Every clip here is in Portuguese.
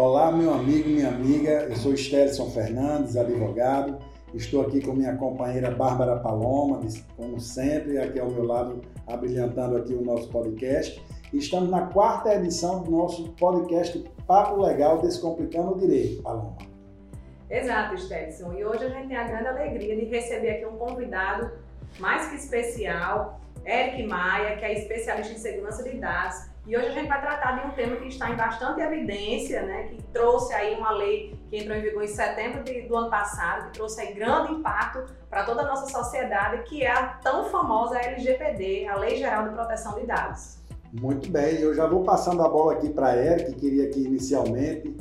Olá, meu amigo, minha amiga. Eu sou Stelson Fernandes, advogado. Estou aqui com minha companheira Bárbara Paloma, como sempre, aqui ao meu lado, abrilhantando aqui o nosso podcast. Estamos na quarta edição do nosso podcast Papo Legal Descomplicando o Direito, Paloma. Exato, Stelson. E hoje a gente tem a grande alegria de receber aqui um convidado mais que especial, Eric Maia, que é especialista em segurança de dados e hoje a gente vai tratar de um tema que está em bastante evidência, né, que trouxe aí uma lei que entrou em vigor em setembro de, do ano passado, que trouxe aí grande impacto para toda a nossa sociedade, que é a tão famosa LGPD, a Lei Geral de Proteção de Dados. Muito bem, eu já vou passando a bola aqui para a Eric, que queria aqui inicialmente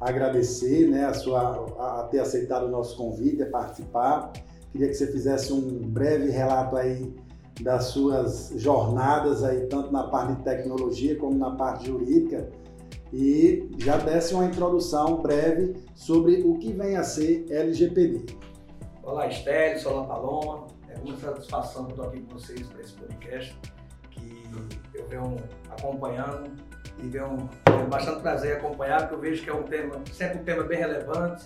agradecer né, a, sua, a ter aceitado o nosso convite, a participar. Queria que você fizesse um breve relato aí das suas jornadas aí, tanto na parte de tecnologia como na parte jurídica, e já desse uma introdução breve sobre o que vem a ser LGPD. Olá, Estélio, olá, Paloma. É muita satisfação que estou aqui com vocês para esse podcast, que eu venho acompanhando e venho, tenho bastante prazer em acompanhar, porque eu vejo que é um tema, sempre um tema bem relevante,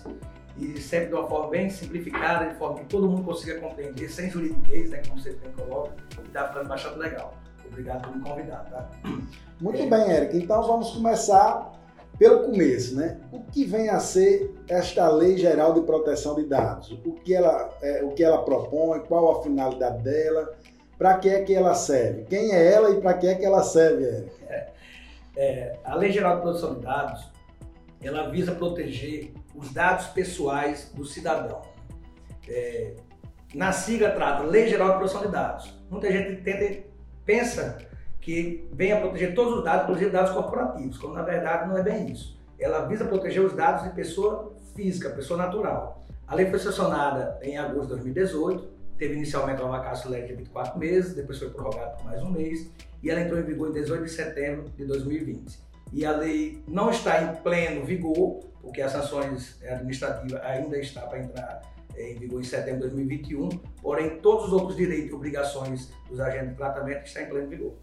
e sempre de uma forma bem simplificada, de forma que todo mundo consiga compreender, sem juridiquês, né, como você bem coloca, e está ficando bastante legal. Obrigado por me convidar, tá? Muito é. bem, Eric. Então vamos começar pelo começo, né? O que vem a ser esta Lei Geral de Proteção de Dados? O que ela, é, o que ela propõe? Qual a finalidade dela? Para que é que ela serve? Quem é ela e para que é que ela serve, Eric? É, é, a Lei Geral de Proteção de Dados, ela visa proteger os dados pessoais do cidadão. É, na sigla trata Lei Geral de Proteção de Dados. Muita gente pensa que vem a proteger todos os dados, inclusive dados corporativos, quando na verdade não é bem isso. Ela visa proteger os dados de pessoa física, pessoa natural. A lei foi sancionada em agosto de 2018, teve inicialmente uma vacância lei de 24 meses, depois foi prorrogada por mais um mês, e ela entrou em vigor em 18 de setembro de 2020. E a lei não está em pleno vigor, porque as sanções administrativas ainda está para entrar eh, em vigor em setembro de 2021, porém todos os outros direitos e obrigações dos agentes de tratamento estão em pleno vigor.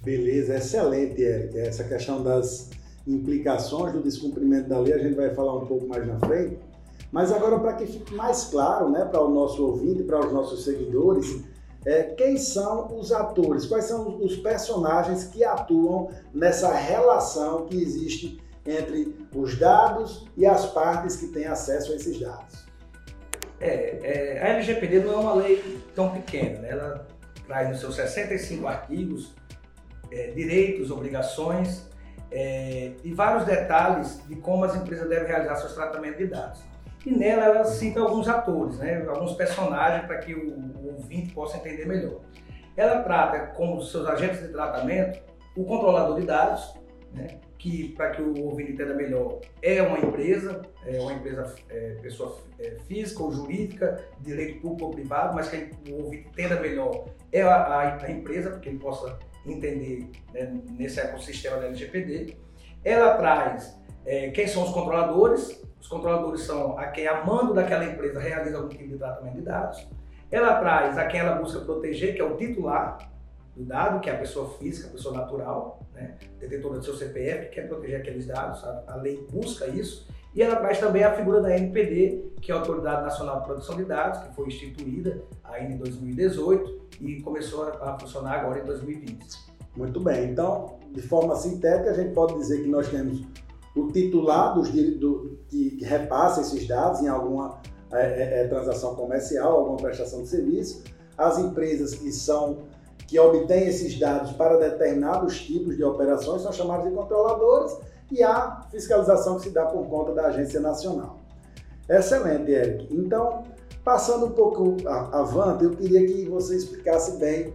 Beleza, excelente, Eric. Essa questão das implicações do descumprimento da lei a gente vai falar um pouco mais na frente. Mas agora, para que fique mais claro né, para o nosso ouvinte, para os nossos seguidores, é, quem são os atores, quais são os personagens que atuam nessa relação que existe entre os dados e as partes que têm acesso a esses dados. É, é, a LGPD não é uma lei tão pequena, né? ela traz nos seus 65 artigos é, direitos, obrigações é, e vários detalhes de como as empresas devem realizar seus tratamentos de dados. E nela ela cita alguns atores, né? alguns personagens para que o, o ouvinte possa entender melhor. Ela trata como seus agentes de tratamento o controlador de dados, né? Que, para que o ouvinte entenda melhor, é uma empresa, é uma empresa, é, pessoa é, física ou jurídica, direito público ou privado, mas que o ouvinte entenda melhor é a, a, a empresa, para que ele possa entender né, nesse ecossistema da LGPD. Ela traz é, quem são os controladores, os controladores são a quem, a mando daquela empresa, realiza algum tipo de tratamento de dados. Ela traz a quem ela busca proteger, que é o titular, do dado, que é a pessoa física, a pessoa natural, né, detentora do seu CPF, que quer proteger aqueles dados, a, a lei busca isso. E ela traz também a figura da NPD, que é a Autoridade Nacional de Proteção de Dados, que foi instituída ainda em 2018 e começou a, a funcionar agora em 2020. Muito bem, então, de forma sintética, a gente pode dizer que nós temos o titular dos, do, que repassa esses dados em alguma é, é, é, transação comercial, alguma prestação de serviço, as empresas que são que obtêm esses dados para determinados tipos de operações são chamados de controladores e a fiscalização que se dá por conta da Agência Nacional. Excelente, Eric. Então, passando um pouco avante, eu queria que você explicasse bem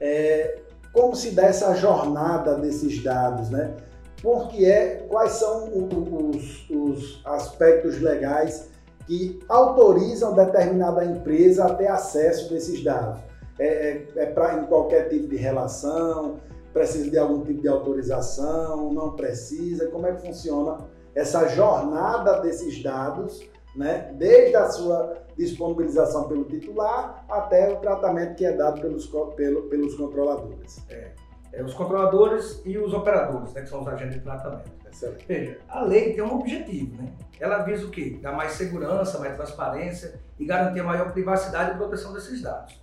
é, como se dá essa jornada desses dados, né? Porque é, quais são os, os aspectos legais que autorizam determinada empresa a ter acesso desses dados? É, é, é para em qualquer tipo de relação, precisa de algum tipo de autorização, não precisa, como é que funciona essa jornada desses dados, né, desde a sua disponibilização pelo titular até o tratamento que é dado pelos, pelo, pelos controladores. É, é, os controladores e os operadores, né, que são os agentes de tratamento. Excelente. Veja, a lei tem um objetivo, né? Ela visa o quê? Dar mais segurança, mais transparência e garantir maior privacidade e proteção desses dados.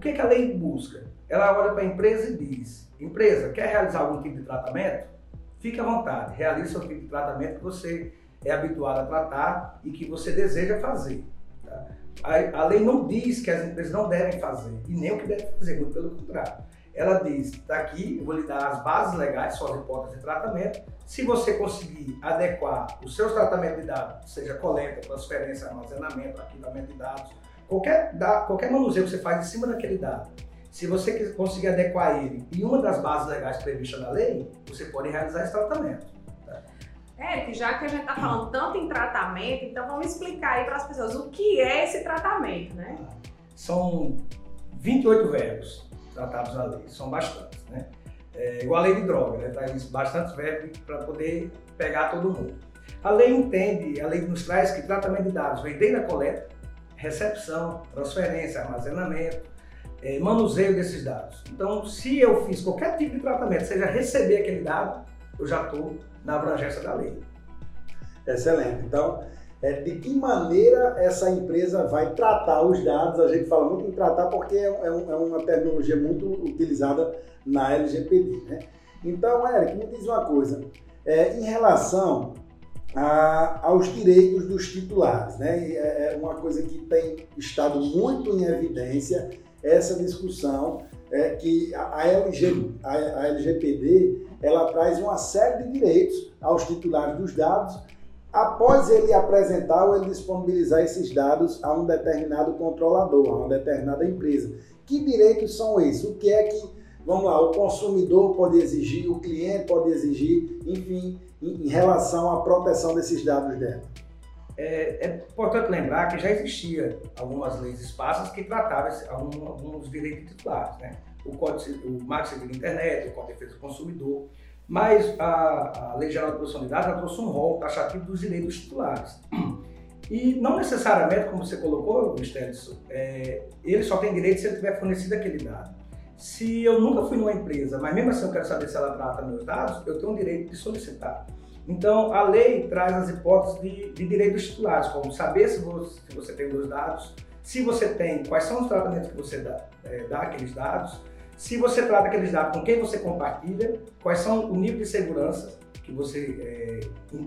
O que, que a lei busca? Ela olha para a empresa e diz: empresa, quer realizar algum tipo de tratamento? Fique à vontade, realize o tipo de tratamento que você é habituado a tratar e que você deseja fazer. Tá? A, a, lei não diz que as empresas não devem fazer e nem o que devem fazer, muito pelo contrário. Ela diz: daqui eu vou lhe dar as bases legais, suas hipóteses de tratamento. Se você conseguir adequar os seus tratamentos de dados, seja coleta, transferência, armazenamento, arquivamento de dados, qualquer, da, qualquer manuseio que você faz em cima daquele dado, se você conseguir adequar ele em uma das bases legais previstas na lei, você pode realizar esse tratamento. Tá? Eric, já que a gente está falando tanto em tratamento, então vamos explicar aí para as pessoas o que é esse tratamento, né? São 28 verbos tratados na lei, são bastantes, né? É, igual a lei de droga, né? Traz bastantes verbos para poder pegar todo mundo. A lei entende, a lei nos traz que tratamento de dados vem desde a coleta, recepção, transferência, armazenamento, é, manuseio desses dados. Então, se eu fiz qualquer tipo de tratamento, seja receber aquele dado, eu já estou na abrangência da lei. Excelente. Então, é, de que maneira essa empresa vai tratar os dados? A gente fala muito em tratar porque é, é, é uma terminologia muito utilizada na LGPD. Né? Então, Eric, me diz uma coisa. É, em relação a, aos direitos dos titulares, né? é, é uma coisa que tem estado muito em evidência essa discussão é que a, LG, a, a LGPD ela traz uma série de direitos aos titulares dos dados após ele apresentar ou ele disponibilizar esses dados a um determinado controlador, a uma determinada empresa. Que direitos são esses? O que é que, vamos lá, o consumidor pode exigir, o cliente pode exigir, enfim, em, relação à proteção desses dados dela? É, é, importante lembrar que já existia algumas leis esparsas que tratavam alguns, alguns direitos titulares, né? O Código, o Marco Civil da Internet, o Código de Defesa do Consumidor, mas a, a Lei Geral de Proteção de Dados trouxe um rol taxativo dos direitos titulares. E não necessariamente, como você colocou, Stelson, é, ele só tem direito se ele tiver fornecido aquele dado. Se eu nunca fui numa empresa, mas mesmo assim eu quero saber se ela trata meus dados, eu tenho o direito de solicitar. Então, a lei traz as hipóteses de, de direitos titulares, como saber se você, se você tem os dados, se você tem, quais são os tratamentos que você dá, é, dá aqueles dados, se você trata aqueles dados com quem você compartilha, quais são o nível de segurança que você é,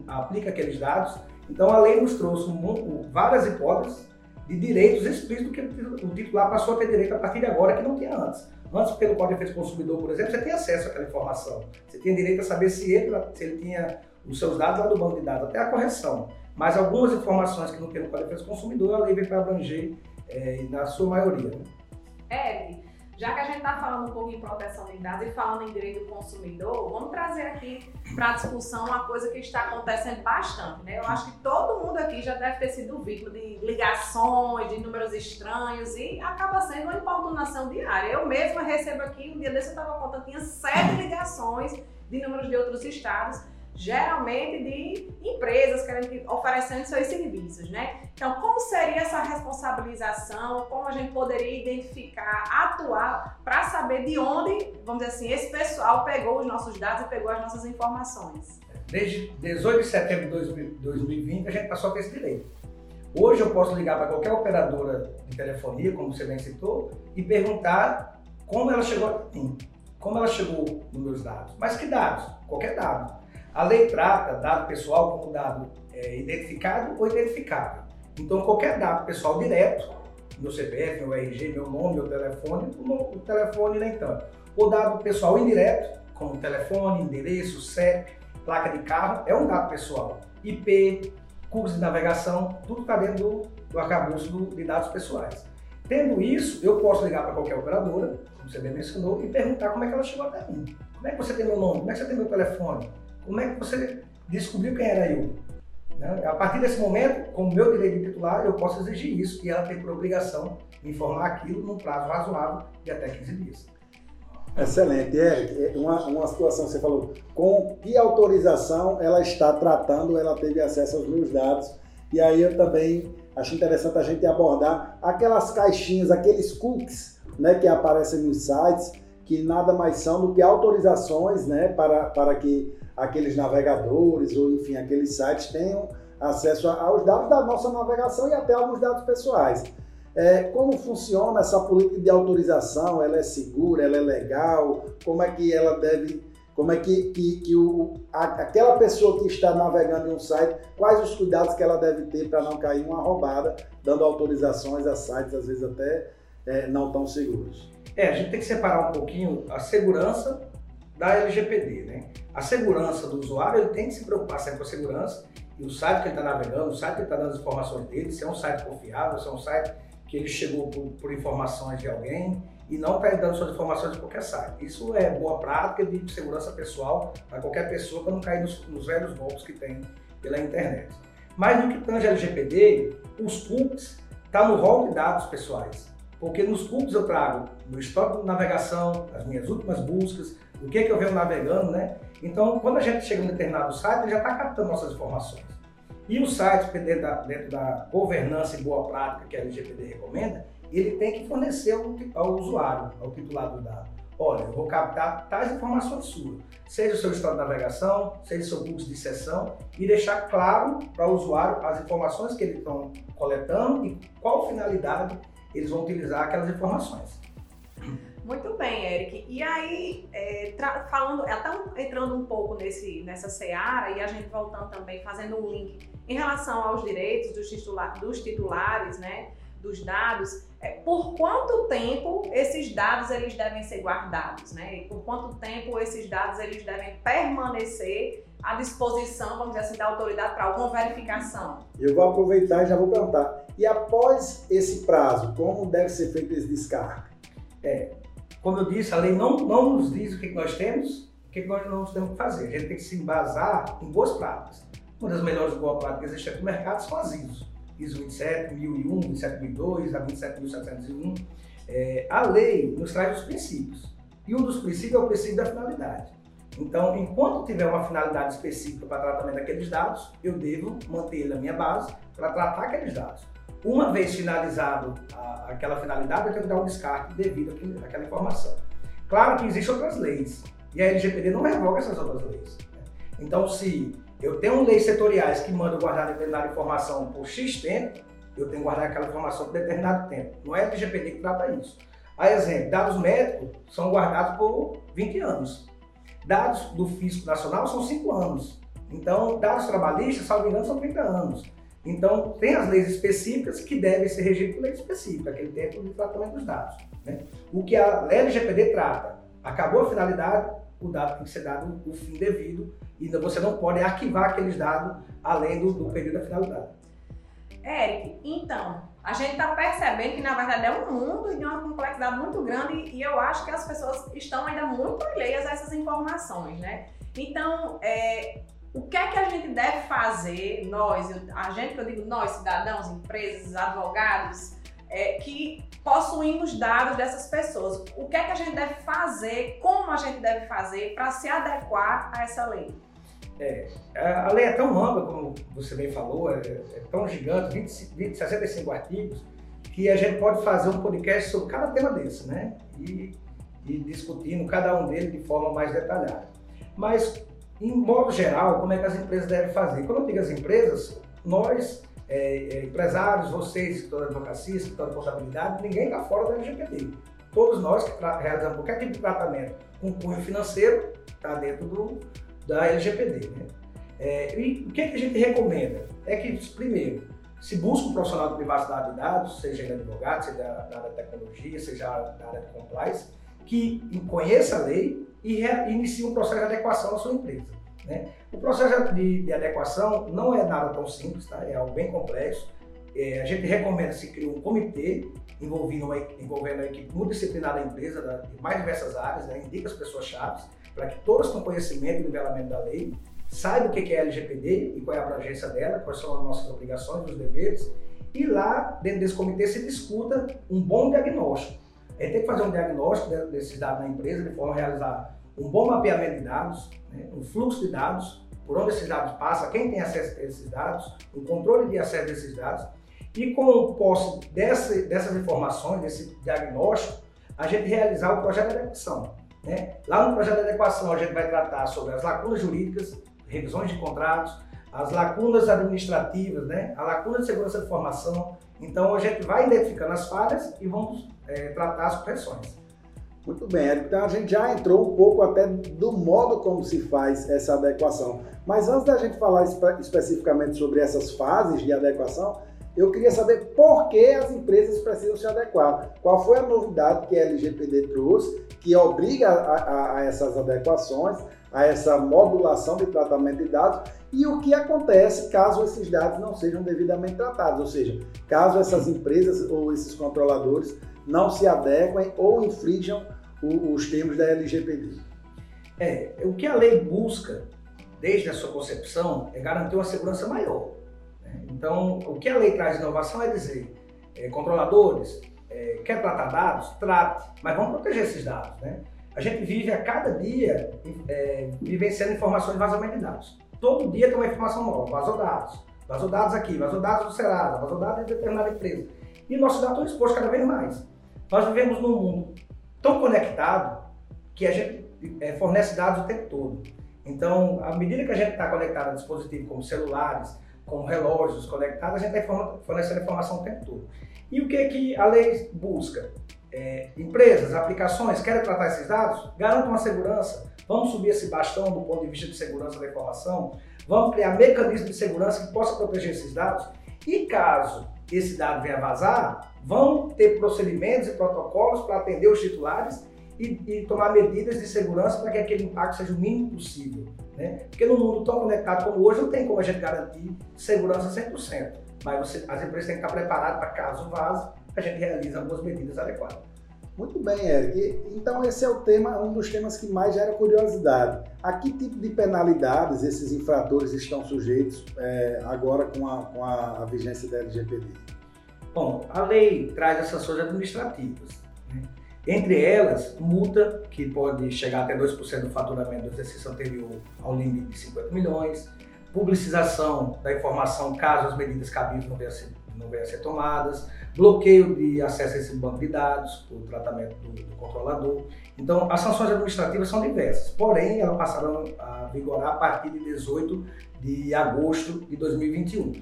aplica aqueles dados. Então, a lei nos trouxe um, várias hipóteses de direitos explícitos que o titular passou a ter direito a partir de agora que não tinha antes. Antes, pelo Código de Defesa do Consumidor, por exemplo, você tem acesso àquela informação. Você tinha direito a saber se ele, se ele tinha os seus dados lá do banco de dados, até a correção. Mas algumas informações que não tem no Código de Defesa do Consumidor, a lei vem para abranger é, na sua maioria. Né? É, já que a gente está falando um pouco em proteção de dados e falando em direito do consumidor, vamos trazer aqui para a discussão uma coisa que está acontecendo bastante. Né? Eu acho que todo mundo aqui já deve ter sido vítima de ligações, de números estranhos e acaba sendo uma importunação diária. Eu mesma recebo aqui, um dia desse eu estava contando, tinha sete ligações de números de outros estados geralmente de empresas querendo, oferecendo seus serviços, né? Então, como seria essa responsabilização? Como a gente poderia identificar, atuar para saber de onde, vamos dizer assim, esse pessoal pegou os nossos dados e pegou as nossas informações? Desde 18 de setembro de 2020, a gente passou a ter esse direito. Hoje eu posso ligar para qualquer operadora de telefonia, como você bem citou, e perguntar como ela chegou a mim, como ela chegou nos meus dados. Mas que dados? Qualquer dado. A lei trata dado pessoal como dado é, identificado ou identificável. Então, qualquer dado pessoal direto, meu CPF, meu RG, meu nome, meu telefone, o, telefone nem tanto. O dado pessoal indireto, como telefone, endereço, CEP, placa de carro, é um dado pessoal. IP, curso de navegação, tudo está dentro do, do arcabouço do, de dados pessoais. Tendo isso, eu posso ligar para qualquer operadora, como você bem mencionou, e perguntar como é que ela chegou até mim. Como é que você tem meu nome? Como é que você tem meu telefone? Como é que você descobriu quem era eu? Né? A partir desse momento, como meu direito de titular, eu posso exigir isso e ela tem por obrigação informar aquilo num prazo razoável de até 15 dias. Excelente, Eric. É uma, uma situação que você falou, com que autorização ela está tratando, ela teve acesso aos meus dados. E aí eu também acho interessante a gente abordar aquelas caixinhas, aqueles cookies né, que aparecem nos sites, que nada mais são do que autorizações né, para, para que aqueles navegadores ou, enfim, aqueles sites tenham acesso aos dados da nossa navegação e até alguns dados pessoais. É, como funciona essa política de autorização? Ela é segura? Ela é legal? Como é que ela deve como é que, que, que o, a, aquela pessoa que está navegando em um site, quais os cuidados que ela deve ter para não cair uma roubada, dando autorizações a sites, às vezes até é, não tão seguros? É, a gente tem que separar um pouquinho a segurança da LGPD, né? A segurança do usuário, ele tem que se preocupar sempre com a segurança e o site que ele está navegando, o site que está dando as informações dele, se é um site confiável, se é um site que ele chegou por, por informações de alguém, e não está dando suas informações de qualquer site. Isso é boa prática de segurança pessoal para qualquer pessoa para não cair nos, nos, velhos golpes que tem pela internet. Mas no que tange LGPD, os cookies estão tá no rol de dados pessoais. Porque nos cookies eu trago no histórico de navegação, as minhas últimas buscas, o que, é que eu venho navegando, né? Então, quando a gente chega em um determinado site, ele já está captando nossas informações. E o site, dentro da, governança e boa prática que a LGPD recomenda, ele tem que fornecer ao, usuário, ao titular do dado. Olha, eu vou captar tais informações suas, seja o seu estado de navegação, seja o seu fluxo de sessão, e deixar claro para o usuário as informações que eles estão coletando e qual finalidade eles vão utilizar aquelas informações. Muito bem, Eric. E aí, é, falando, até entrando um pouco nesse, nessa seara e a gente voltando também, fazendo um link em relação aos direitos dos, titular, dos titulares, né? dos dados, é, por quanto tempo esses dados eles devem ser guardados, né? E por quanto tempo esses dados eles devem permanecer à disposição, vamos dizer assim, da autoridade para alguma verificação? Eu vou aproveitar e já vou perguntar. E após esse prazo, como deve ser feito esse descarte? É, como eu disse, a lei não, não nos diz o que nós temos, o que nós não temos que fazer. A gente tem que se embasar em boas práticas. Uma das melhores boas práticas que existe no mercado são as ISO. ISO 27, 1001, 27002, a 27701. É, a lei nos traz os princípios. E um dos princípios é o princípio da finalidade. Então, enquanto tiver uma finalidade específica para tratamento daqueles dados, eu devo manter na minha base para tratar aqueles dados. Uma vez finalizado a, aquela finalidade, eu tenho que dar um descarte devido àquela informação. Claro que existem outras leis, e a LGPD não revoga essas outras leis. Então, se eu tenho leis setoriais que mandam guardar determinada informação por X tempo, eu tenho que guardar aquela informação por determinado tempo. Não é a LGPD que trata isso. A exemplo, dados médicos são guardados por 20 anos. Dados do Fisco Nacional são 5 anos. Então, dados trabalhistas, salvo engano, são 30 anos. Então, tem as leis específicas que devem ser regidas por lei específica, aquele tempo de tratamento dos dados. Né? O que a LGPD trata, acabou a finalidade, o dado tem que ser dado o fim devido e você não pode arquivar aqueles dados além do, do período da finalidade. Eric, então, a gente está percebendo que na verdade é um mundo de uma complexidade muito grande e eu acho que as pessoas estão ainda muito alheias a essas informações, né? Então, é, o que é que a gente deve fazer, nós, a gente que eu digo nós, cidadãos, empresas, advogados, é, que possuímos dados dessas pessoas. O que é que a gente deve fazer, como a gente deve fazer para se adequar a essa lei? É, a lei é tão ampla, como você bem falou, é, é tão gigante, 20, 20, 65 artigos, que a gente pode fazer um podcast sobre cada tema desse, né? E, e discutindo cada um deles de forma mais detalhada. Mas, em modo geral, como é que as empresas devem fazer? Quando eu digo as empresas, nós é, é, empresários, vocês, escritório de advocacia, escritório de contabilidade, ninguém está fora da LGPD. Todos nós que realizamos qualquer tipo de tratamento com cunho financeiro está dentro do, da LGPD. Né? É, e o que, é que a gente recomenda? É que, primeiro, se busca um profissional de privacidade de dados, seja ele advogado, seja da área de tecnologia, seja da área de compliance, que conheça a lei e inicie um processo de adequação da sua empresa. Né? O processo de, de, adequação não é nada tão simples, tá? é algo bem complexo. É, a gente recomenda se criar um comitê envolvendo uma, envolvendo a equipe multidisciplinar da empresa, da, de mais diversas áreas, né? indica as pessoas-chave, para que todas tenham conhecimento e nivelamento da lei, saibam o que é LGPD e qual é a abrangência dela, quais são as nossas obrigações, os deveres, e lá, dentro desse comitê, se discuta um bom diagnóstico. Gente tem que fazer um diagnóstico desses dados na empresa, de forma a realizar um bom mapeamento de dados, né, um fluxo de dados, por onde esses dados passam, quem tem acesso a esses dados, o controle de acesso a esses dados. E com posse dessa, dessas informações, desse diagnóstico, a gente realizar o projeto de adequação. Né? Lá no projeto de adequação a gente vai tratar sobre as lacunas jurídicas, revisões de contratos, as lacunas administrativas, né? a lacuna de segurança de formação. Então a gente vai identificando as falhas e vamos é, tratar as correções. Muito bem, Então a gente já entrou um pouco até do modo como se faz essa adequação. Mas antes da gente falar espe especificamente sobre essas fases de adequação, eu queria saber por que as empresas precisam se adequar. Qual foi a novidade que a LGPD trouxe que obriga a, a, a essas adequações, a essa modulação de tratamento de dados e o que acontece caso esses dados não sejam devidamente tratados, ou seja, caso essas empresas ou esses controladores não se adequem ou infringam os termos da LGPD. É, o que a lei busca, desde a sua concepção, é garantir uma segurança maior. Né? Então, o que a lei traz de inovação é dizer, é, controladores, é, quer tratar dados? Trate, mas vamos proteger esses dados. Né? A gente vive a cada dia é, vivenciando informações de vazamento de dados. Todo dia tem uma informação nova, vazou dados, vazou dados aqui, vazou dados do Serasa, vazou dados de determinada empresa. E nossos dados estão expostos cada vez mais. Nós vivemos num mundo tão conectado que a gente é, fornece dados o tempo todo. Então, à medida que a gente está conectado a dispositivos como celulares, como relógios conectados, a gente está fornecendo informação o tempo todo. E o que, é que a lei busca? É, empresas, aplicações querem tratar esses dados? Garantam uma segurança. Vamos subir esse bastão do ponto de vista de segurança da informação? Vamos criar mecanismos de segurança que possam proteger esses dados? E caso esse dado venha vazar, vão ter procedimentos e protocolos para atender os titulares e, e, tomar medidas de segurança para que aquele impacto seja o mínimo possível. Né? Porque no mundo tão conectado como hoje, não tem como a gente garantir segurança 100%. Mas você, as empresas têm que estar preparadas para caso vaze, a gente realiza algumas medidas adequadas. Muito bem, Eric. Então esse é o tema, um dos temas que mais gera curiosidade. A que tipo de penalidades esses infratores estão sujeitos é, agora com a, com a, a vigência da LGPD? Bom, a lei traz as sanções administrativas. Né? Entre elas, multa, que pode chegar até 2% do faturamento do exercício anterior ao limite de 50 milhões, publicização da informação caso as medidas cabíveis não venham a ser, não venham a ser tomadas, bloqueio de acesso a esse banco de dados, o tratamento do, do, controlador. Então, as sanções administrativas são diversas, porém, elas passaram a vigorar a partir de 18 de agosto de 2021.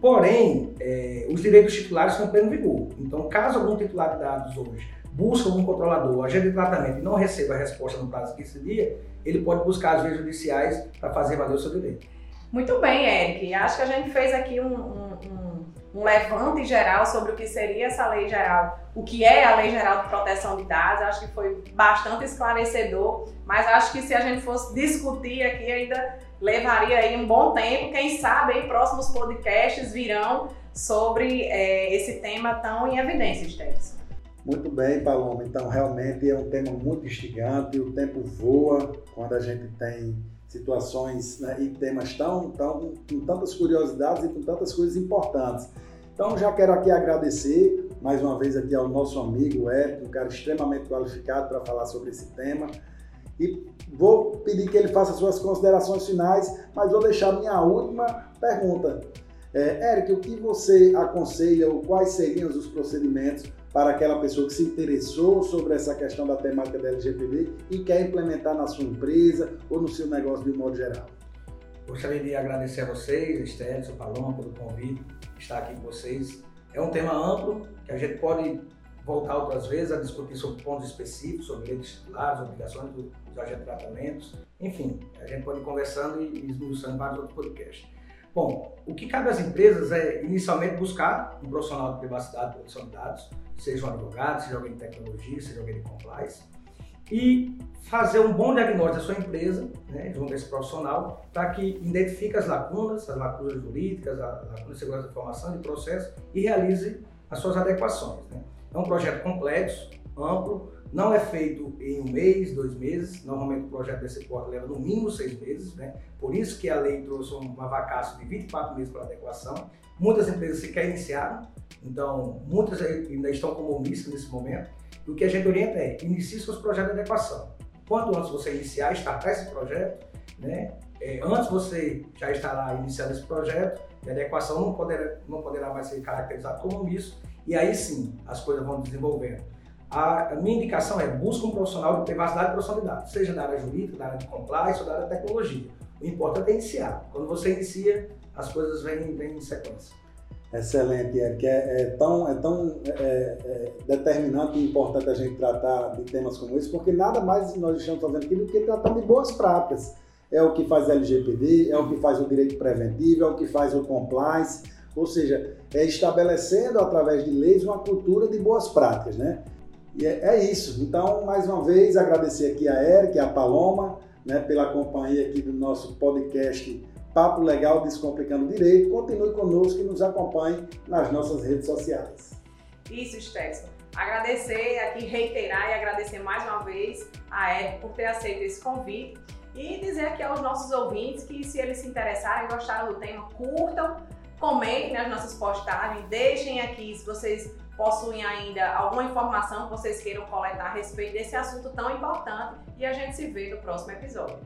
Porém, é, os direitos titulares estão em pleno vigor. Então, caso algum titular de dados hoje busque um controlador, agente de tratamento e não receba a resposta no prazo de 15 dias, ele pode buscar as vias judiciais para fazer valer o seu direito. Muito bem, Eric. Acho que a gente fez aqui um, um, um, levante geral sobre o que seria essa lei geral, o que é a Lei Geral de Proteção de Dados. Acho que foi bastante esclarecedor, mas acho que se a gente fosse discutir aqui ainda levaria aí um bom tempo. Quem sabe aí próximos podcasts virão sobre é, esse tema tão em evidência, Stetson. Muito bem, Paloma. Então, realmente é um tema muito instigante. O tempo voa quando a gente tem situações né, e temas tão, tão, com tantas curiosidades e com tantas coisas importantes. Então, já quero aqui agradecer mais uma vez aqui ao nosso amigo Eric, um cara extremamente qualificado para falar sobre esse tema. E vou pedir que ele faça suas considerações finais, mas vou deixar minha última pergunta. É, Eric, o que você aconselha ou quais seriam os procedimentos para aquela pessoa que se interessou sobre essa questão da temática da LGPD e quer implementar na sua empresa ou no seu negócio de um modo geral? Gostaria de agradecer a vocês, Estélio, seu Paloma, pelo convite, estar aqui com vocês. É um tema amplo que a gente pode voltar outras vezes a discutir sobre pontos específicos, sobre leis titulares, obrigações dos agentes de tratamentos. Enfim, a gente pode ir conversando e esmiuçando vários outros podcasts. Bom, o que cabe às empresas é inicialmente buscar um profissional de privacidade e proteção de dados, seja um advogado, seja alguém de tecnologia, seja alguém de compliance, e fazer um bom diagnóstico da sua empresa, né, junto a esse profissional, para que identifique as lacunas, as lacunas jurídicas, a lacuna de segurança da informação, de processo e realize as suas adequações. Né. É um projeto complexo, amplo, não é feito em um mês, dois meses. Normalmente o projeto desse porte leva no mínimo seis meses. Né? Por isso que a lei trouxe uma vacância de 24 meses para adequação. Muitas empresas sequer iniciaram, então muitas ainda estão como omissas nesse momento. E o que a gente orienta é inicie seus projetos de adequação. Quanto antes você iniciar, startar esse projeto, né? É, antes você já estará iniciando esse projeto, a adequação não poderá, não poderá mais ser caracterizado como omisso, e aí sim as coisas vão desenvolvendo. a minha indicação é busca um profissional de privacidade e proteção de seja da área jurídica, da área de compliance ou da área de tecnologia. O importante é iniciar. Quando você inicia, as coisas vêm, vêm em sequência. Excelente, Eric. É, é tão, é tão é, é, determinante e importante a gente tratar de temas como esse, porque nada mais nós estamos fazendo aqui do que tratando de boas práticas. É o que faz LGPD, é o que faz o direito preventivo, é o que faz o compliance, ou seja, é estabelecendo através de leis uma cultura de boas práticas, né? E é, é isso. Então, mais uma vez, agradecer aqui a Eric, a Paloma, né, pela companhia aqui do nosso podcast Papo Legal Descomplicando Direito. Continue conosco e nos acompanhe nas nossas redes sociais. Isso, Stetson. Agradecer aqui, reiterar e agradecer mais uma vez a Ed por ter aceito esse convite e dizer aqui aos nossos ouvintes que se eles se interessarem, gostaram do tema, curtam, comentem nas nossas postagens, deixem aqui se vocês possuem ainda alguma informação que vocês queiram coletar a respeito desse assunto tão importante e a gente se vê no próximo episódio.